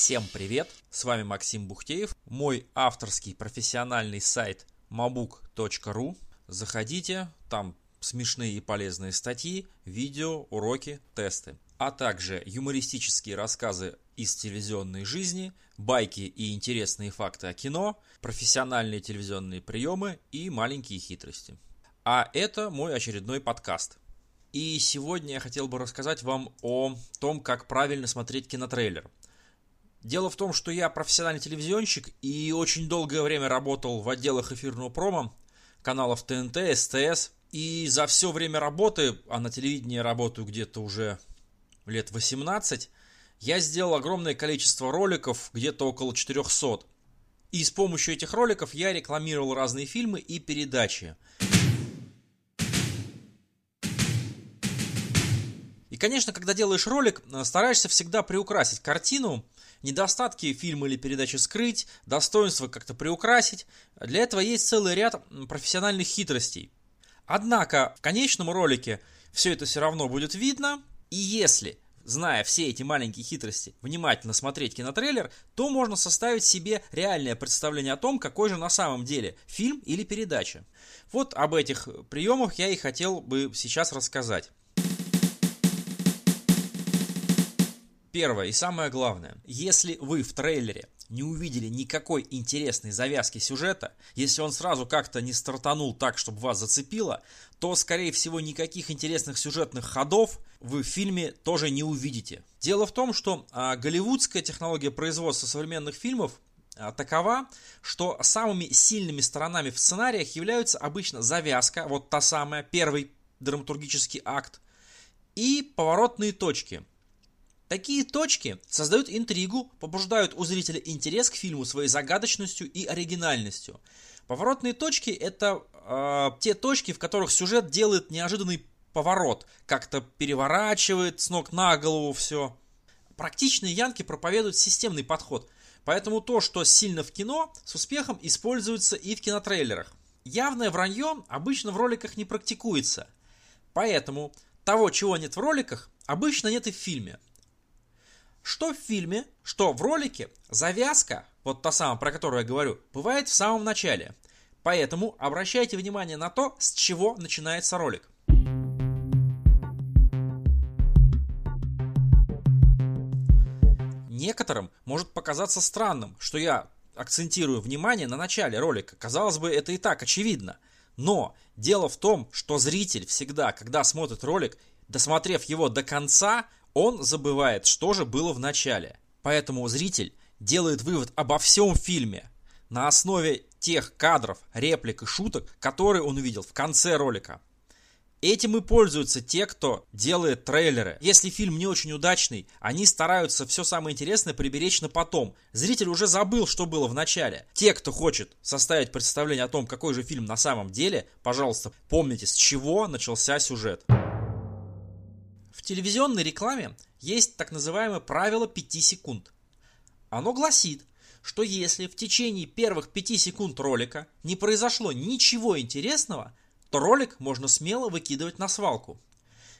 Всем привет! С вами Максим Бухтеев, мой авторский профессиональный сайт mabuk.ru. Заходите, там смешные и полезные статьи, видео, уроки, тесты, а также юмористические рассказы из телевизионной жизни, байки и интересные факты о кино, профессиональные телевизионные приемы и маленькие хитрости. А это мой очередной подкаст. И сегодня я хотел бы рассказать вам о том, как правильно смотреть кинотрейлер. Дело в том, что я профессиональный телевизионщик и очень долгое время работал в отделах эфирного промо, каналов ТНТ, СТС. И за все время работы, а на телевидении работаю где-то уже лет 18, я сделал огромное количество роликов, где-то около 400. И с помощью этих роликов я рекламировал разные фильмы и передачи. Конечно, когда делаешь ролик, стараешься всегда приукрасить картину, недостатки фильма или передачи скрыть, достоинства как-то приукрасить. Для этого есть целый ряд профессиональных хитростей. Однако в конечном ролике все это все равно будет видно, и если зная все эти маленькие хитрости, внимательно смотреть кинотрейлер, то можно составить себе реальное представление о том, какой же на самом деле фильм или передача. Вот об этих приемах я и хотел бы сейчас рассказать. Первое и самое главное. Если вы в трейлере не увидели никакой интересной завязки сюжета, если он сразу как-то не стартанул так, чтобы вас зацепило, то, скорее всего, никаких интересных сюжетных ходов вы в фильме тоже не увидите. Дело в том, что а, голливудская технология производства современных фильмов а, такова, что самыми сильными сторонами в сценариях являются обычно завязка, вот та самая, первый драматургический акт, и поворотные точки – Такие точки создают интригу, побуждают у зрителя интерес к фильму своей загадочностью и оригинальностью. Поворотные точки это э, те точки, в которых сюжет делает неожиданный поворот, как-то переворачивает с ног на голову все. Практичные янки проповедуют системный подход, поэтому то, что сильно в кино, с успехом используется и в кинотрейлерах. Явное вранье обычно в роликах не практикуется, поэтому того, чего нет в роликах, обычно нет и в фильме – что в фильме, что в ролике, завязка, вот та самая, про которую я говорю, бывает в самом начале. Поэтому обращайте внимание на то, с чего начинается ролик. Некоторым может показаться странным, что я акцентирую внимание на начале ролика. Казалось бы, это и так очевидно. Но дело в том, что зритель всегда, когда смотрит ролик, досмотрев его до конца, он забывает, что же было в начале. Поэтому зритель делает вывод обо всем фильме на основе тех кадров, реплик и шуток, которые он увидел в конце ролика. Этим и пользуются те, кто делает трейлеры. Если фильм не очень удачный, они стараются все самое интересное приберечь на потом. Зритель уже забыл, что было в начале. Те, кто хочет составить представление о том, какой же фильм на самом деле, пожалуйста, помните, с чего начался сюжет телевизионной рекламе есть так называемое правило 5 секунд. Оно гласит, что если в течение первых 5 секунд ролика не произошло ничего интересного, то ролик можно смело выкидывать на свалку.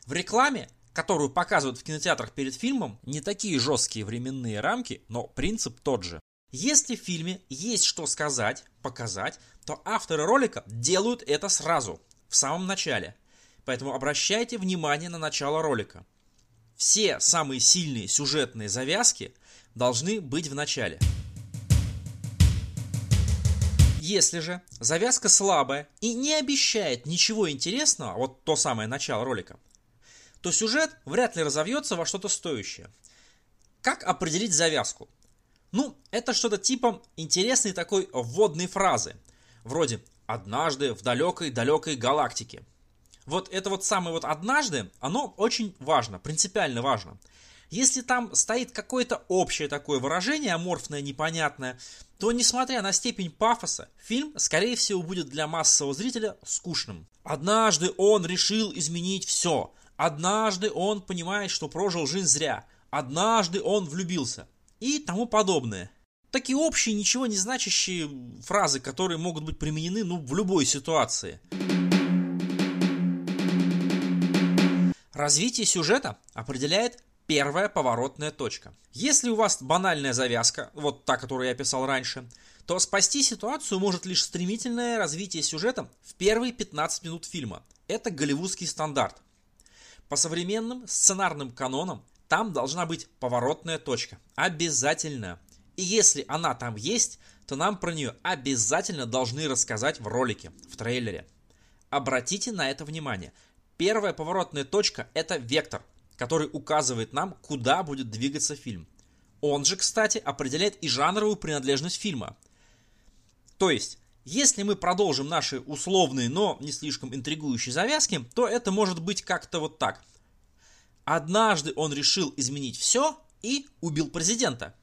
В рекламе, которую показывают в кинотеатрах перед фильмом, не такие жесткие временные рамки, но принцип тот же. Если в фильме есть что сказать, показать, то авторы ролика делают это сразу, в самом начале – Поэтому обращайте внимание на начало ролика. Все самые сильные сюжетные завязки должны быть в начале. Если же завязка слабая и не обещает ничего интересного, вот то самое начало ролика, то сюжет вряд ли разовьется во что-то стоящее. Как определить завязку? Ну, это что-то типа интересной такой вводной фразы, вроде «однажды в далекой-далекой галактике», вот это вот самое вот однажды, оно очень важно, принципиально важно. Если там стоит какое-то общее такое выражение, аморфное, непонятное, то, несмотря на степень пафоса, фильм, скорее всего, будет для массового зрителя скучным. Однажды он решил изменить все. Однажды он понимает, что прожил жизнь зря. Однажды он влюбился. И тому подобное. Такие общие, ничего не значащие фразы, которые могут быть применены ну, в любой ситуации. Развитие сюжета определяет первая поворотная точка. Если у вас банальная завязка, вот та, которую я описал раньше, то спасти ситуацию может лишь стремительное развитие сюжета в первые 15 минут фильма. Это голливудский стандарт. По современным сценарным канонам там должна быть поворотная точка. Обязательно. И если она там есть, то нам про нее обязательно должны рассказать в ролике, в трейлере. Обратите на это внимание. Первая поворотная точка – это вектор, который указывает нам, куда будет двигаться фильм. Он же, кстати, определяет и жанровую принадлежность фильма. То есть, если мы продолжим наши условные, но не слишком интригующие завязки, то это может быть как-то вот так. Однажды он решил изменить все и убил президента.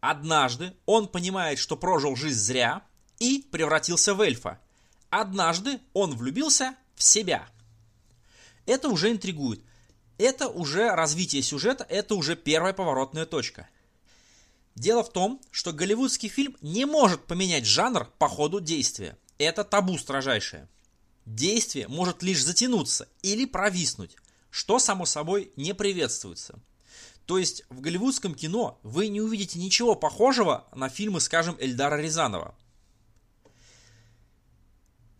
Однажды он понимает, что прожил жизнь зря и превратился в эльфа. Однажды он влюбился в себя. Это уже интригует это уже развитие сюжета, это уже первая поворотная точка. Дело в том, что голливудский фильм не может поменять жанр по ходу действия. Это табу строжайшее. Действие может лишь затянуться или провиснуть, что, само собой, не приветствуется. То есть в голливудском кино вы не увидите ничего похожего на фильмы, скажем, Эльдара Рязанова.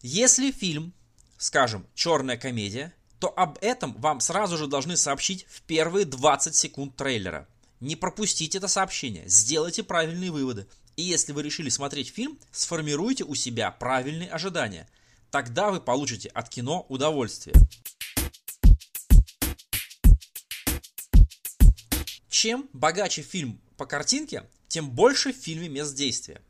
Если фильм, скажем, черная комедия, то об этом вам сразу же должны сообщить в первые 20 секунд трейлера. Не пропустите это сообщение, сделайте правильные выводы. И если вы решили смотреть фильм, сформируйте у себя правильные ожидания. Тогда вы получите от кино удовольствие. Чем богаче фильм по картинке, тем больше в фильме мест действия.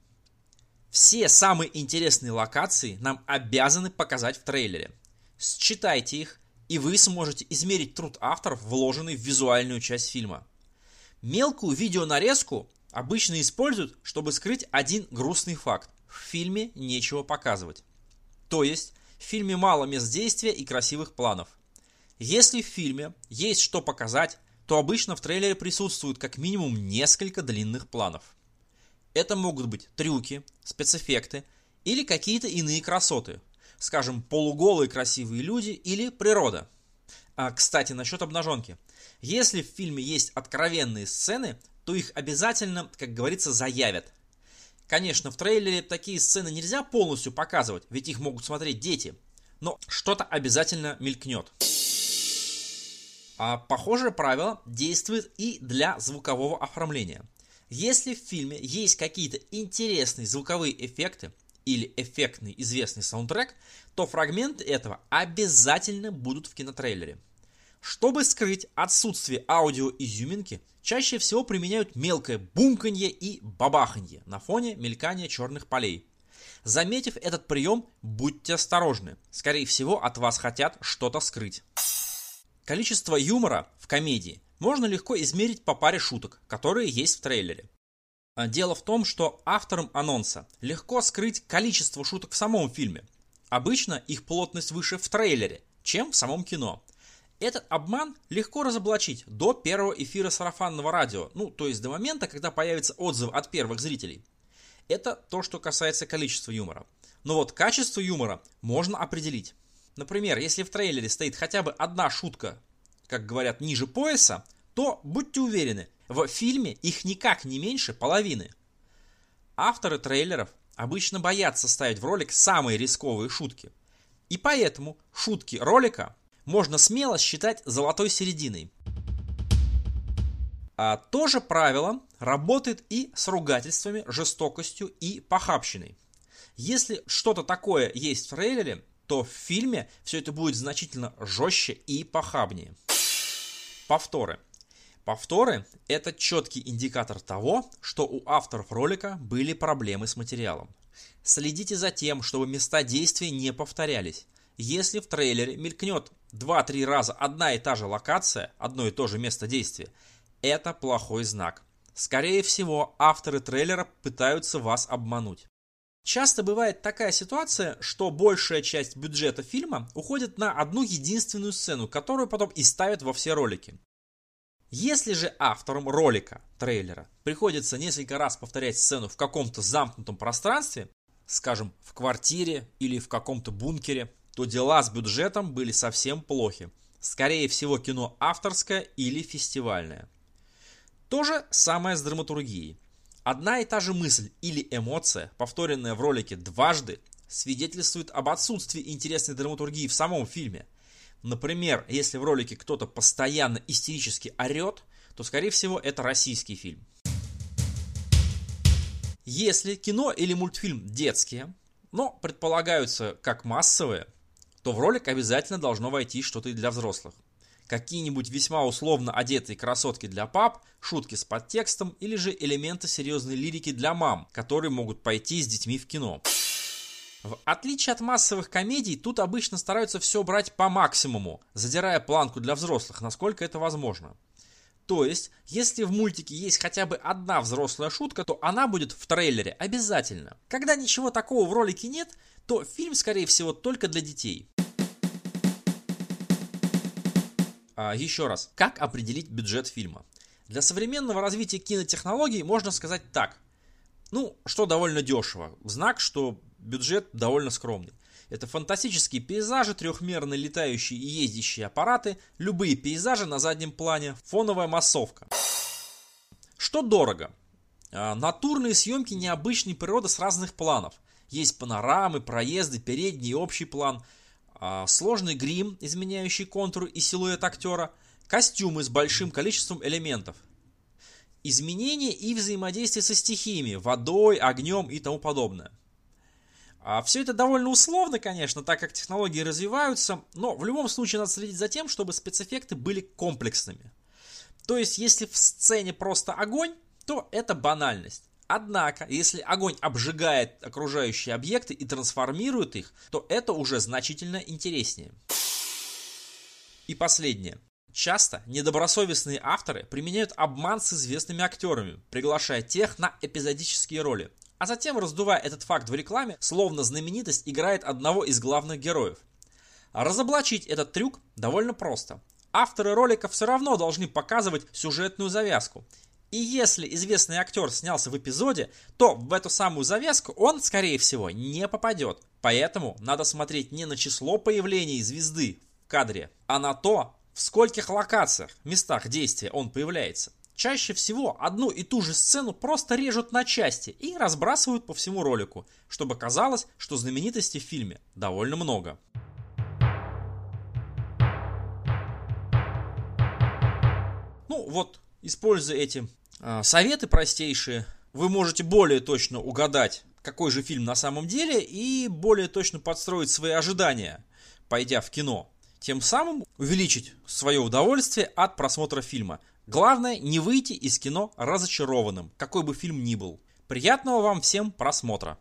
Все самые интересные локации нам обязаны показать в трейлере. Считайте их, и вы сможете измерить труд авторов, вложенный в визуальную часть фильма. Мелкую видеонарезку обычно используют, чтобы скрыть один грустный факт. В фильме нечего показывать. То есть, в фильме мало мест действия и красивых планов. Если в фильме есть что показать, то обычно в трейлере присутствуют как минимум несколько длинных планов. Это могут быть трюки, спецэффекты или какие-то иные красоты – скажем, полуголые красивые люди или природа. А, кстати, насчет обнаженки. Если в фильме есть откровенные сцены, то их обязательно, как говорится, заявят. Конечно, в трейлере такие сцены нельзя полностью показывать, ведь их могут смотреть дети. Но что-то обязательно мелькнет. А похожее правило действует и для звукового оформления. Если в фильме есть какие-то интересные звуковые эффекты, или эффектный известный саундтрек, то фрагменты этого обязательно будут в кинотрейлере. Чтобы скрыть отсутствие аудиоизюминки, чаще всего применяют мелкое бумканье и бабаханье на фоне мелькания черных полей. Заметив этот прием, будьте осторожны. Скорее всего, от вас хотят что-то скрыть. Количество юмора в комедии можно легко измерить по паре шуток, которые есть в трейлере. А дело в том, что авторам анонса легко скрыть количество шуток в самом фильме. Обычно их плотность выше в трейлере, чем в самом кино. Этот обман легко разоблачить до первого эфира сарафанного радио, ну, то есть до момента, когда появится отзыв от первых зрителей. Это то, что касается количества юмора. Но вот качество юмора можно определить. Например, если в трейлере стоит хотя бы одна шутка, как говорят, ниже пояса, то будьте уверены, в фильме их никак не меньше половины. Авторы трейлеров обычно боятся ставить в ролик самые рисковые шутки. И поэтому шутки ролика можно смело считать золотой серединой. А то же правило работает и с ругательствами, жестокостью и похабщиной. Если что-то такое есть в трейлере, то в фильме все это будет значительно жестче и похабнее. Повторы. Повторы – это четкий индикатор того, что у авторов ролика были проблемы с материалом. Следите за тем, чтобы места действия не повторялись. Если в трейлере мелькнет 2-3 раза одна и та же локация, одно и то же место действия, это плохой знак. Скорее всего, авторы трейлера пытаются вас обмануть. Часто бывает такая ситуация, что большая часть бюджета фильма уходит на одну единственную сцену, которую потом и ставят во все ролики. Если же авторам ролика, трейлера, приходится несколько раз повторять сцену в каком-то замкнутом пространстве, скажем, в квартире или в каком-то бункере, то дела с бюджетом были совсем плохи. Скорее всего, кино авторское или фестивальное. То же самое с драматургией. Одна и та же мысль или эмоция, повторенная в ролике дважды, свидетельствует об отсутствии интересной драматургии в самом фильме. Например, если в ролике кто-то постоянно истерически орет, то, скорее всего, это российский фильм. Если кино или мультфильм детские, но предполагаются как массовые, то в ролик обязательно должно войти что-то и для взрослых. Какие-нибудь весьма условно одетые красотки для пап, шутки с подтекстом или же элементы серьезной лирики для мам, которые могут пойти с детьми в кино. В отличие от массовых комедий, тут обычно стараются все брать по максимуму, задирая планку для взрослых, насколько это возможно. То есть, если в мультике есть хотя бы одна взрослая шутка, то она будет в трейлере обязательно. Когда ничего такого в ролике нет, то фильм, скорее всего, только для детей. А, еще раз, как определить бюджет фильма? Для современного развития кинотехнологий можно сказать так. Ну, что довольно дешево. Знак, что бюджет довольно скромный. Это фантастические пейзажи, трехмерные летающие и ездящие аппараты, любые пейзажи на заднем плане, фоновая массовка. Что дорого? А, натурные съемки необычной природы с разных планов. Есть панорамы, проезды, передний и общий план – а, сложный грим, изменяющий контур и силуэт актера, костюмы с большим количеством элементов, изменения и взаимодействие со стихиями, водой, огнем и тому подобное. А все это довольно условно, конечно, так как технологии развиваются, но в любом случае надо следить за тем, чтобы спецэффекты были комплексными. То есть, если в сцене просто огонь, то это банальность. Однако, если огонь обжигает окружающие объекты и трансформирует их, то это уже значительно интереснее. И последнее. Часто недобросовестные авторы применяют обман с известными актерами, приглашая тех на эпизодические роли, а затем раздувая этот факт в рекламе, словно знаменитость играет одного из главных героев. Разоблачить этот трюк довольно просто. Авторы ролика все равно должны показывать сюжетную завязку, и если известный актер снялся в эпизоде, то в эту самую завязку он, скорее всего, не попадет. Поэтому надо смотреть не на число появлений звезды в кадре, а на то, в скольких локациях, местах действия он появляется. Чаще всего одну и ту же сцену просто режут на части и разбрасывают по всему ролику, чтобы казалось, что знаменитостей в фильме довольно много. Ну вот, используя эти а, советы простейшие, вы можете более точно угадать, какой же фильм на самом деле, и более точно подстроить свои ожидания, пойдя в кино. Тем самым увеличить свое удовольствие от просмотра фильма. Главное не выйти из кино разочарованным, какой бы фильм ни был. Приятного вам всем просмотра!